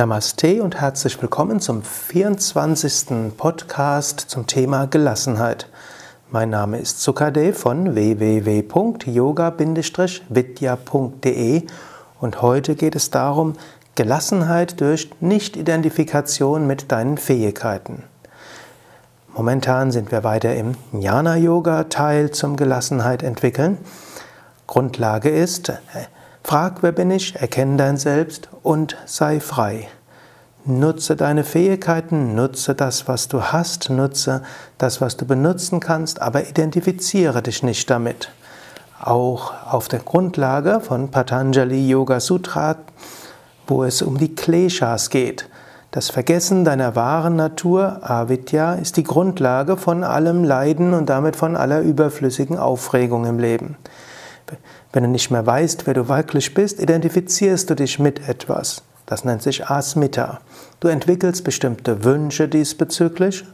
Namaste und herzlich willkommen zum 24. Podcast zum Thema Gelassenheit. Mein Name ist Sukadev von www.yoga-vidya.de und heute geht es darum, Gelassenheit durch Nicht-Identifikation mit deinen Fähigkeiten. Momentan sind wir weiter im Jnana-Yoga-Teil zum Gelassenheit entwickeln. Grundlage ist, Frag, wer bin ich, erkenne dein Selbst und sei frei. Nutze deine Fähigkeiten, nutze das, was du hast, nutze das, was du benutzen kannst, aber identifiziere dich nicht damit. Auch auf der Grundlage von Patanjali Yoga Sutra, wo es um die Kleshas geht. Das Vergessen deiner wahren Natur, Avidya, ist die Grundlage von allem Leiden und damit von aller überflüssigen Aufregung im Leben. Wenn du nicht mehr weißt, wer du wirklich bist, identifizierst du dich mit etwas. Das nennt sich Asmita. Du entwickelst bestimmte Wünsche diesbezüglich.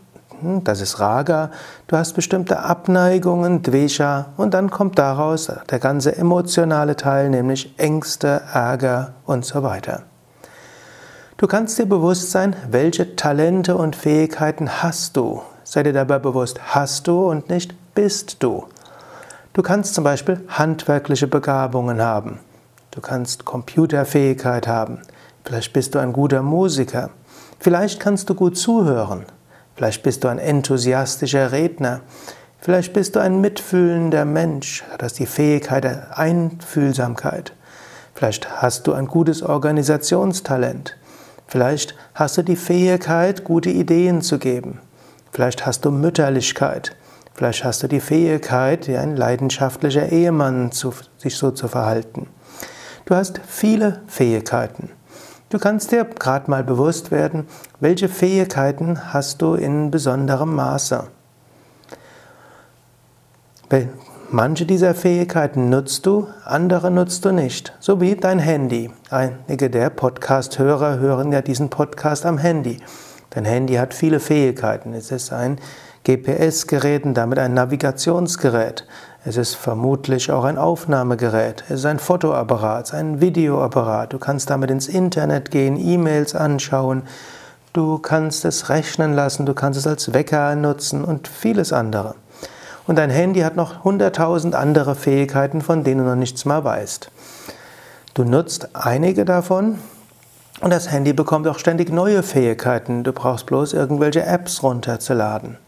Hm, das ist Raga. Du hast bestimmte Abneigungen, Dvesha. Und dann kommt daraus der ganze emotionale Teil, nämlich Ängste, Ärger und so weiter. Du kannst dir bewusst sein, welche Talente und Fähigkeiten hast du. Sei dir dabei bewusst, hast du und nicht bist du. Du kannst zum Beispiel handwerkliche Begabungen haben. Du kannst Computerfähigkeit haben. Vielleicht bist du ein guter Musiker. Vielleicht kannst du gut zuhören. Vielleicht bist du ein enthusiastischer Redner. Vielleicht bist du ein mitfühlender Mensch. Hast die Fähigkeit der Einfühlsamkeit. Vielleicht hast du ein gutes Organisationstalent. Vielleicht hast du die Fähigkeit, gute Ideen zu geben. Vielleicht hast du Mütterlichkeit. Vielleicht hast du die Fähigkeit, wie ein leidenschaftlicher Ehemann zu, sich so zu verhalten. Du hast viele Fähigkeiten. Du kannst dir gerade mal bewusst werden, welche Fähigkeiten hast du in besonderem Maße. Manche dieser Fähigkeiten nutzt du, andere nutzt du nicht. So wie dein Handy. Einige der Podcast-Hörer hören ja diesen Podcast am Handy. Dein Handy hat viele Fähigkeiten. Es ist ein GPS-Gerät und damit ein Navigationsgerät. Es ist vermutlich auch ein Aufnahmegerät. Es ist ein Fotoapparat, ein Videoapparat. Du kannst damit ins Internet gehen, E-Mails anschauen. Du kannst es rechnen lassen, du kannst es als Wecker nutzen und vieles andere. Und dein Handy hat noch hunderttausend andere Fähigkeiten, von denen du noch nichts mehr weißt. Du nutzt einige davon und das Handy bekommt auch ständig neue Fähigkeiten. Du brauchst bloß irgendwelche Apps runterzuladen.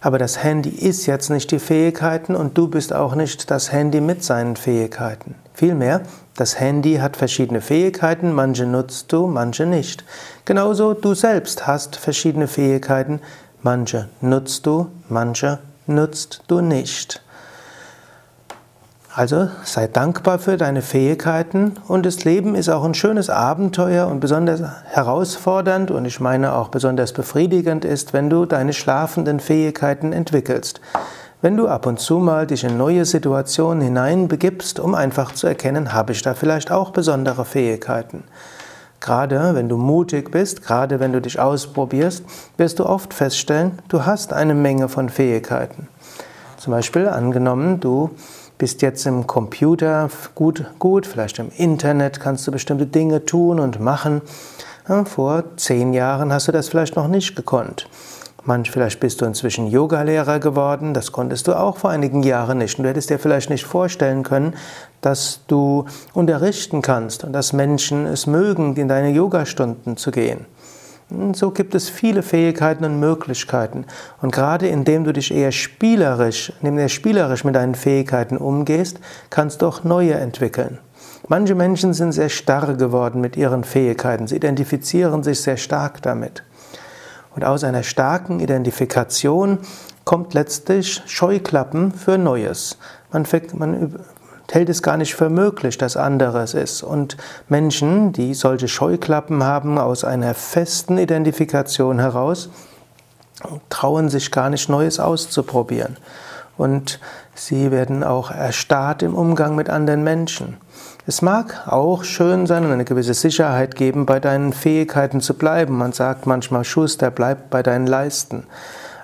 Aber das Handy ist jetzt nicht die Fähigkeiten und du bist auch nicht das Handy mit seinen Fähigkeiten. Vielmehr, das Handy hat verschiedene Fähigkeiten, manche nutzt du, manche nicht. Genauso du selbst hast verschiedene Fähigkeiten, manche nutzt du, manche nutzt du nicht. Also sei dankbar für deine Fähigkeiten und das Leben ist auch ein schönes Abenteuer und besonders herausfordernd und ich meine auch besonders befriedigend ist, wenn du deine schlafenden Fähigkeiten entwickelst. Wenn du ab und zu mal dich in neue Situationen hineinbegibst, um einfach zu erkennen, habe ich da vielleicht auch besondere Fähigkeiten. Gerade wenn du mutig bist, gerade wenn du dich ausprobierst, wirst du oft feststellen, du hast eine Menge von Fähigkeiten. Zum Beispiel angenommen, du bist jetzt im Computer gut, gut, vielleicht im Internet kannst du bestimmte Dinge tun und machen. vor zehn Jahren hast du das vielleicht noch nicht gekonnt. Manch, vielleicht bist du inzwischen Yogalehrer geworden, das konntest du auch vor einigen Jahren nicht. Und du hättest dir vielleicht nicht vorstellen können, dass du unterrichten kannst und dass Menschen es mögen, in deine Yogastunden zu gehen. So gibt es viele Fähigkeiten und Möglichkeiten. Und gerade indem du dich eher spielerisch, indem du spielerisch mit deinen Fähigkeiten umgehst, kannst du auch neue entwickeln. Manche Menschen sind sehr starr geworden mit ihren Fähigkeiten. Sie identifizieren sich sehr stark damit. Und aus einer starken Identifikation kommt letztlich Scheuklappen für Neues. Man, man hält es gar nicht für möglich, dass anderes ist. Und Menschen, die solche Scheuklappen haben aus einer festen Identifikation heraus, trauen sich gar nicht Neues auszuprobieren. Und sie werden auch erstarrt im Umgang mit anderen Menschen. Es mag auch schön sein und eine gewisse Sicherheit geben, bei deinen Fähigkeiten zu bleiben. Man sagt manchmal, Schuster, bleib bei deinen Leisten.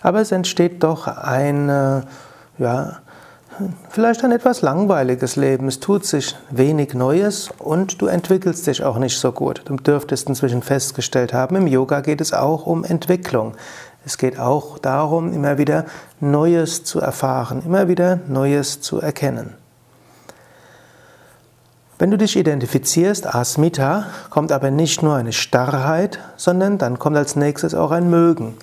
Aber es entsteht doch eine, ja, vielleicht ein etwas langweiliges Leben. Es tut sich wenig Neues und du entwickelst dich auch nicht so gut. Du dürftest inzwischen festgestellt haben, im Yoga geht es auch um Entwicklung. Es geht auch darum, immer wieder Neues zu erfahren, immer wieder Neues zu erkennen. Wenn du dich identifizierst, Asmita, kommt aber nicht nur eine Starrheit, sondern dann kommt als nächstes auch ein Mögen.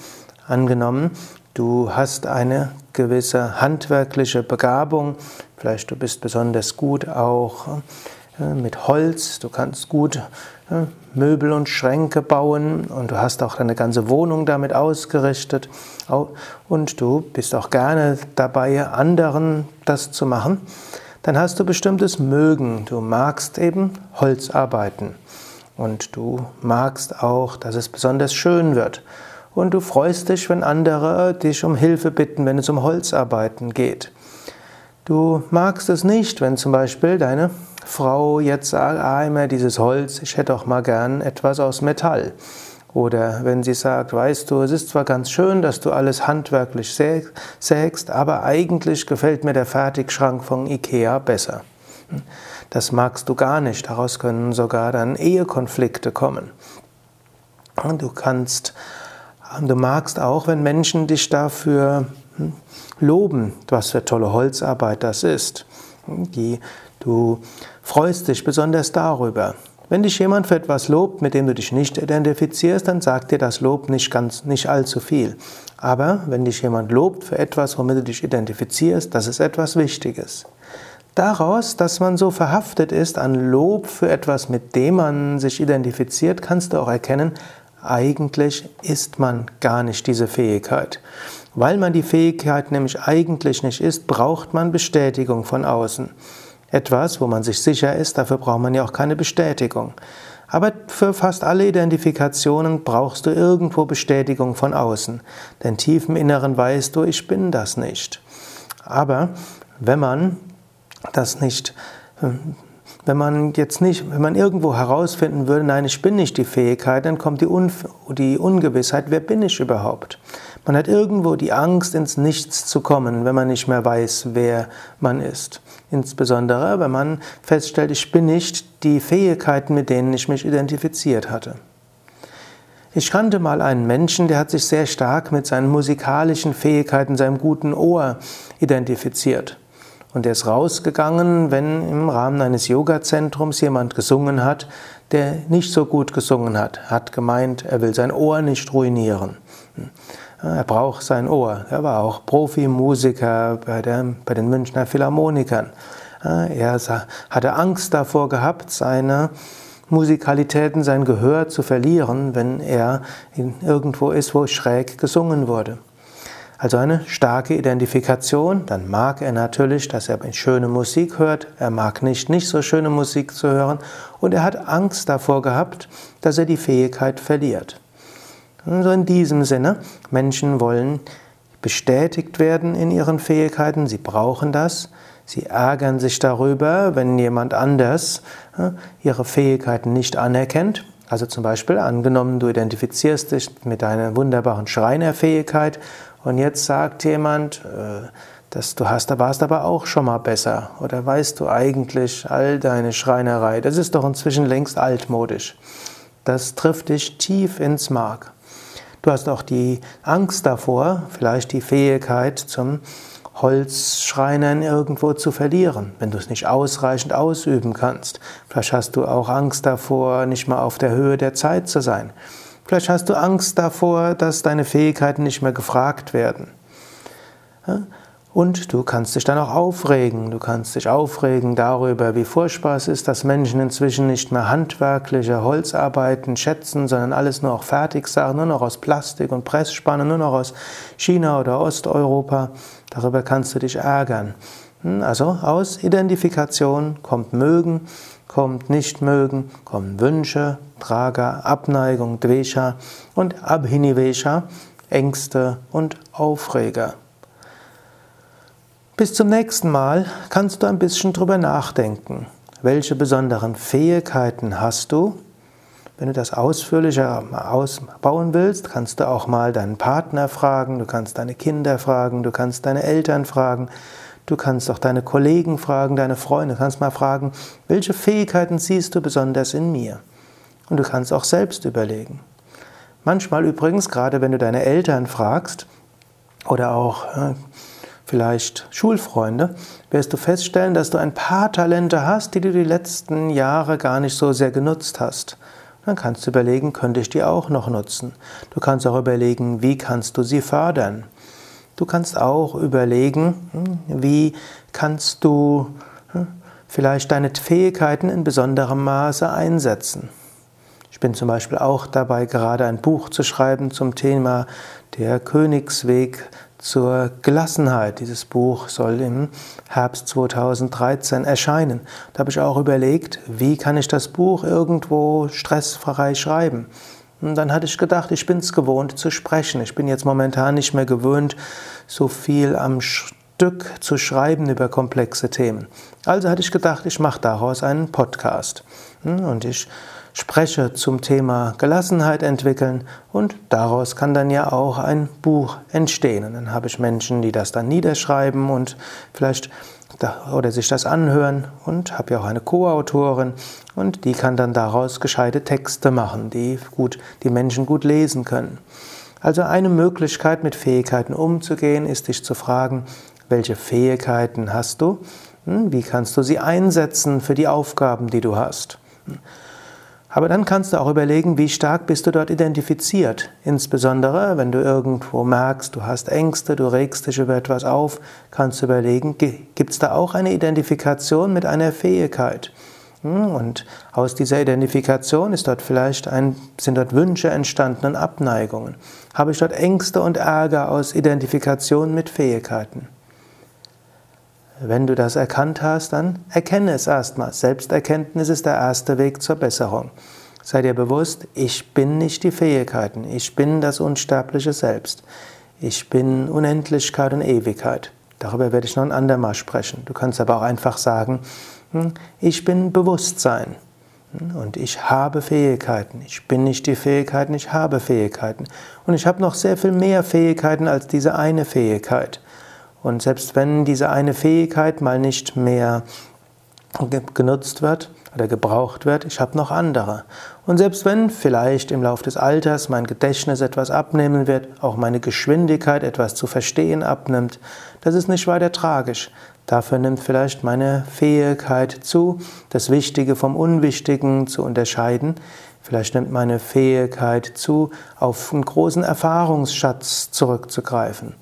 Angenommen, du hast eine gewisse handwerkliche Begabung, vielleicht du bist besonders gut auch äh, mit Holz, du kannst gut äh, Möbel und Schränke bauen und du hast auch deine ganze Wohnung damit ausgerichtet. Und du bist auch gerne dabei, anderen das zu machen. Dann hast du bestimmtes Mögen. Du magst eben Holzarbeiten und du magst auch, dass es besonders schön wird. Und du freust dich, wenn andere dich um Hilfe bitten, wenn es um Holzarbeiten geht. Du magst es nicht, wenn zum Beispiel deine Frau jetzt sagt, ah, immer dieses Holz, ich hätte auch mal gern etwas aus Metall. Oder wenn sie sagt, weißt du, es ist zwar ganz schön, dass du alles handwerklich sägst, aber eigentlich gefällt mir der Fertigschrank von Ikea besser. Das magst du gar nicht, daraus können sogar dann Ehekonflikte kommen. Du kannst, du magst auch, wenn Menschen dich dafür hm, loben, was für tolle Holzarbeit das ist. du freust dich besonders darüber. Wenn dich jemand für etwas lobt, mit dem du dich nicht identifizierst, dann sagt dir das Lob nicht ganz, nicht allzu viel. Aber wenn dich jemand lobt für etwas, womit du dich identifizierst, das ist etwas Wichtiges. Daraus, dass man so verhaftet ist an Lob für etwas, mit dem man sich identifiziert, kannst du auch erkennen, eigentlich ist man gar nicht diese Fähigkeit. Weil man die Fähigkeit nämlich eigentlich nicht ist, braucht man Bestätigung von außen etwas, wo man sich sicher ist, dafür braucht man ja auch keine Bestätigung. Aber für fast alle Identifikationen brauchst du irgendwo Bestätigung von außen. Denn tief im Inneren weißt du, ich bin das nicht. Aber wenn man das nicht, wenn man jetzt nicht, wenn man irgendwo herausfinden würde, nein, ich bin nicht die Fähigkeit, dann kommt die, Un die Ungewissheit, wer bin ich überhaupt? Man hat irgendwo die Angst, ins Nichts zu kommen, wenn man nicht mehr weiß, wer man ist. Insbesondere, wenn man feststellt, ich bin nicht die Fähigkeiten, mit denen ich mich identifiziert hatte. Ich kannte mal einen Menschen, der hat sich sehr stark mit seinen musikalischen Fähigkeiten, seinem guten Ohr identifiziert. Und er ist rausgegangen, wenn im Rahmen eines Yoga-Zentrums jemand gesungen hat, der nicht so gut gesungen hat. Hat gemeint, er will sein Ohr nicht ruinieren. Er braucht sein Ohr. Er war auch Profimusiker bei, der, bei den Münchner Philharmonikern. Er hatte Angst davor gehabt, seine Musikalitäten, sein Gehör zu verlieren, wenn er irgendwo ist, wo schräg gesungen wurde. Also eine starke Identifikation, dann mag er natürlich, dass er schöne Musik hört, er mag nicht, nicht so schöne Musik zu hören und er hat Angst davor gehabt, dass er die Fähigkeit verliert. Also in diesem Sinne, Menschen wollen bestätigt werden in ihren Fähigkeiten, sie brauchen das. Sie ärgern sich darüber, wenn jemand anders ihre Fähigkeiten nicht anerkennt. Also zum Beispiel angenommen, du identifizierst dich mit deiner wunderbaren Schreinerfähigkeit und jetzt sagt jemand, äh, dass du hast, da warst aber auch schon mal besser. Oder weißt du eigentlich all deine Schreinerei? Das ist doch inzwischen längst altmodisch. Das trifft dich tief ins Mark. Du hast auch die Angst davor, vielleicht die Fähigkeit zum Holzschreinern irgendwo zu verlieren, wenn du es nicht ausreichend ausüben kannst. Vielleicht hast du auch Angst davor, nicht mal auf der Höhe der Zeit zu sein. Vielleicht hast du Angst davor, dass deine Fähigkeiten nicht mehr gefragt werden. Und du kannst dich dann auch aufregen. Du kannst dich aufregen darüber, wie furchtbar es ist, dass Menschen inzwischen nicht mehr handwerkliche Holzarbeiten schätzen, sondern alles nur auch Fertigsachen, nur noch aus Plastik und Pressspannen, nur noch aus China oder Osteuropa. Darüber kannst du dich ärgern. Hm, also aus Identifikation kommt Mögen, kommt Nicht-Mögen, kommen Wünsche, Traga, Abneigung, Dvesha und Abhinivesha, Ängste und Aufreger. Bis zum nächsten Mal kannst du ein bisschen drüber nachdenken. Welche besonderen Fähigkeiten hast du? Wenn du das ausführlicher ausbauen willst, kannst du auch mal deinen Partner fragen, du kannst deine Kinder fragen, du kannst deine Eltern fragen, Du kannst auch deine Kollegen fragen, deine Freunde, du kannst mal fragen, welche Fähigkeiten siehst du besonders in mir? Und du kannst auch selbst überlegen. Manchmal übrigens, gerade wenn du deine Eltern fragst oder auch äh, vielleicht Schulfreunde, wirst du feststellen, dass du ein paar Talente hast, die du die letzten Jahre gar nicht so sehr genutzt hast. Dann kannst du überlegen, könnte ich die auch noch nutzen? Du kannst auch überlegen, wie kannst du sie fördern? Du kannst auch überlegen, hm, wie kannst du hm, vielleicht deine Fähigkeiten in besonderem Maße einsetzen. Ich bin zum Beispiel auch dabei, gerade ein Buch zu schreiben zum Thema der Königsweg zur Gelassenheit. Dieses Buch soll im Herbst 2013 erscheinen. Da habe ich auch überlegt, wie kann ich das Buch irgendwo stressfrei schreiben. Und dann hatte ich gedacht, ich bin es gewohnt zu sprechen. Ich bin jetzt momentan nicht mehr gewöhnt, so viel am Stück zu schreiben über komplexe Themen. Also hatte ich gedacht, ich mache daraus einen Podcast. Und ich spreche zum Thema Gelassenheit entwickeln und daraus kann dann ja auch ein Buch entstehen. Und dann habe ich Menschen, die das dann niederschreiben und vielleicht oder sich das anhören und habe ja auch eine Co-Autorin und die kann dann daraus gescheite Texte machen, die gut, die Menschen gut lesen können. Also eine Möglichkeit mit Fähigkeiten umzugehen, ist dich zu fragen, welche Fähigkeiten hast du? Hm, wie kannst du sie einsetzen für die Aufgaben, die du hast? Aber dann kannst du auch überlegen, wie stark bist du dort identifiziert. Insbesondere, wenn du irgendwo merkst, du hast Ängste, du regst dich über etwas auf, kannst du überlegen, gibt es da auch eine Identifikation mit einer Fähigkeit? Hm, und aus dieser Identifikation ist dort vielleicht ein, sind dort Wünsche entstanden und Abneigungen. Habe ich dort Ängste und Ärger aus Identifikation mit Fähigkeiten? Wenn du das erkannt hast, dann erkenne es erstmal. Selbsterkenntnis ist der erste Weg zur Besserung. Sei dir bewusst, ich bin nicht die Fähigkeiten, ich bin das unsterbliche Selbst. Ich bin Unendlichkeit und Ewigkeit. Darüber werde ich noch ein andermal sprechen. Du kannst aber auch einfach sagen, hm, ich bin Bewusstsein hm, und ich habe Fähigkeiten. Ich bin nicht die Fähigkeiten, ich habe Fähigkeiten. Und ich habe noch sehr viel mehr Fähigkeiten als diese eine Fähigkeit. Und selbst wenn diese eine Fähigkeit mal nicht mehr genutzt wird oder gebraucht wird, ich habe noch andere. Und selbst wenn vielleicht im Laufe des Alters mein Gedächtnis etwas abnehmen wird, auch meine Geschwindigkeit etwas zu verstehen abnimmt, das ist nicht weiter tragisch. Dafür nimmt vielleicht meine Fähigkeit zu, das Wichtige vom Unwichtigen zu unterscheiden. Vielleicht nimmt meine Fähigkeit zu, auf einen großen Erfahrungsschatz zurückzugreifen.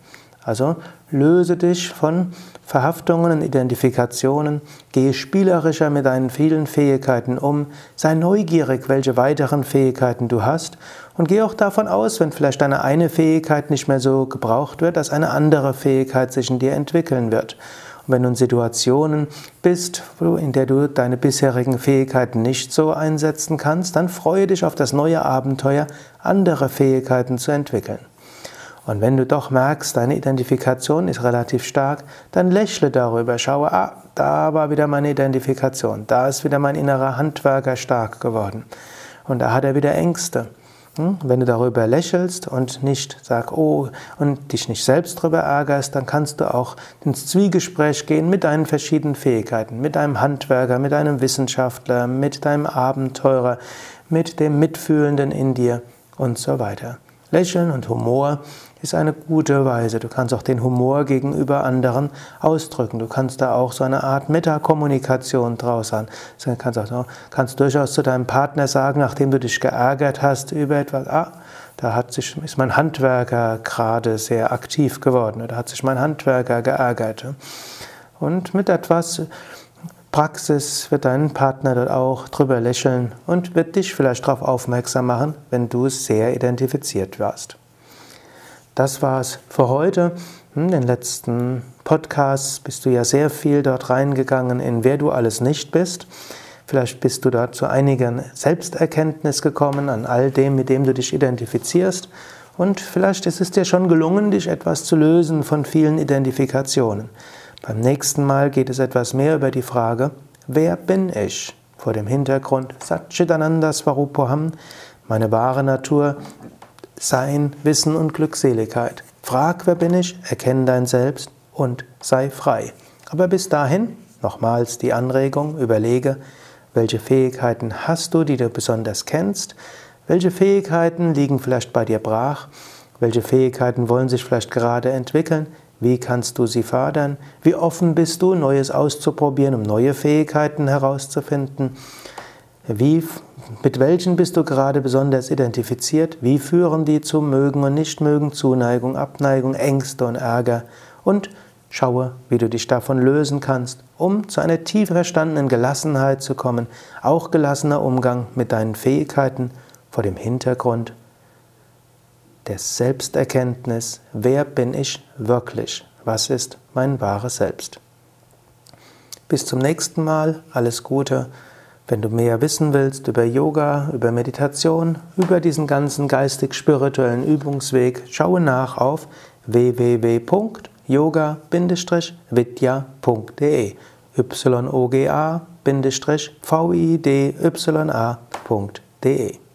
Also löse dich von Verhaftungen und Identifikationen, gehe spielerischer mit deinen vielen Fähigkeiten um, sei neugierig, welche weiteren Fähigkeiten du hast und gehe auch davon aus, wenn vielleicht deine eine Fähigkeit nicht mehr so gebraucht wird, dass eine andere Fähigkeit sich in dir entwickeln wird. Und wenn du in Situationen bist, in der du deine bisherigen Fähigkeiten nicht so einsetzen kannst, dann freue dich auf das neue Abenteuer, andere Fähigkeiten zu entwickeln. Und wenn du doch merkst, deine Identifikation ist relativ stark, dann lächle darüber, schaue, ah, da war wieder meine Identifikation, da ist wieder mein innerer Handwerker stark geworden. Und da hat er wieder Ängste. Hm? Wenn du darüber lächelst und nicht sag, oh, und dich nicht selbst darüber ärgerst, dann kannst du auch ins Zwiegespräch gehen mit deinen verschiedenen Fähigkeiten, mit deinem Handwerker, mit deinem Wissenschaftler, mit deinem Abenteurer, mit dem Mitfühlenden in dir und so weiter. Lächeln und Humor ist eine gute Weise. Du kannst auch den Humor gegenüber anderen ausdrücken. Du kannst da auch so eine Art Metakommunikation draus haben. Du kannst, auch, kannst durchaus zu deinem Partner sagen, nachdem du dich geärgert hast über etwas, ah, da hat sich, ist mein Handwerker gerade sehr aktiv geworden oder hat sich mein Handwerker geärgert. Und mit etwas Praxis wird dein Partner dort auch drüber lächeln und wird dich vielleicht darauf aufmerksam machen, wenn du sehr identifiziert warst. Das war's für heute. In den letzten Podcasts bist du ja sehr viel dort reingegangen, in wer du alles nicht bist. Vielleicht bist du dort zu einigen Selbsterkenntnis gekommen an all dem, mit dem du dich identifizierst. Und vielleicht ist es dir schon gelungen, dich etwas zu lösen von vielen Identifikationen. Beim nächsten Mal geht es etwas mehr über die Frage, wer bin ich? Vor dem Hintergrund Satchitananda Swarupoham, meine wahre Natur, Sein, Wissen und Glückseligkeit. Frag, wer bin ich, erkenne dein Selbst und sei frei. Aber bis dahin, nochmals die Anregung, überlege, welche Fähigkeiten hast du, die du besonders kennst, welche Fähigkeiten liegen vielleicht bei dir brach, welche Fähigkeiten wollen sich vielleicht gerade entwickeln, wie kannst du sie fördern, wie offen bist du, Neues auszuprobieren, um neue Fähigkeiten herauszufinden, wie, mit welchen bist du gerade besonders identifiziert? Wie führen die zu Mögen und Nichtmögen, Zuneigung, Abneigung, Ängste und Ärger? Und schaue, wie du dich davon lösen kannst, um zu einer tief verstandenen Gelassenheit zu kommen, auch gelassener Umgang mit deinen Fähigkeiten vor dem Hintergrund der Selbsterkenntnis, wer bin ich wirklich? Was ist mein wahres Selbst? Bis zum nächsten Mal, alles Gute. Wenn du mehr wissen willst über Yoga, über Meditation, über diesen ganzen geistig-spirituellen Übungsweg, schaue nach auf www.yoga-vidya.de yoga-vidya.de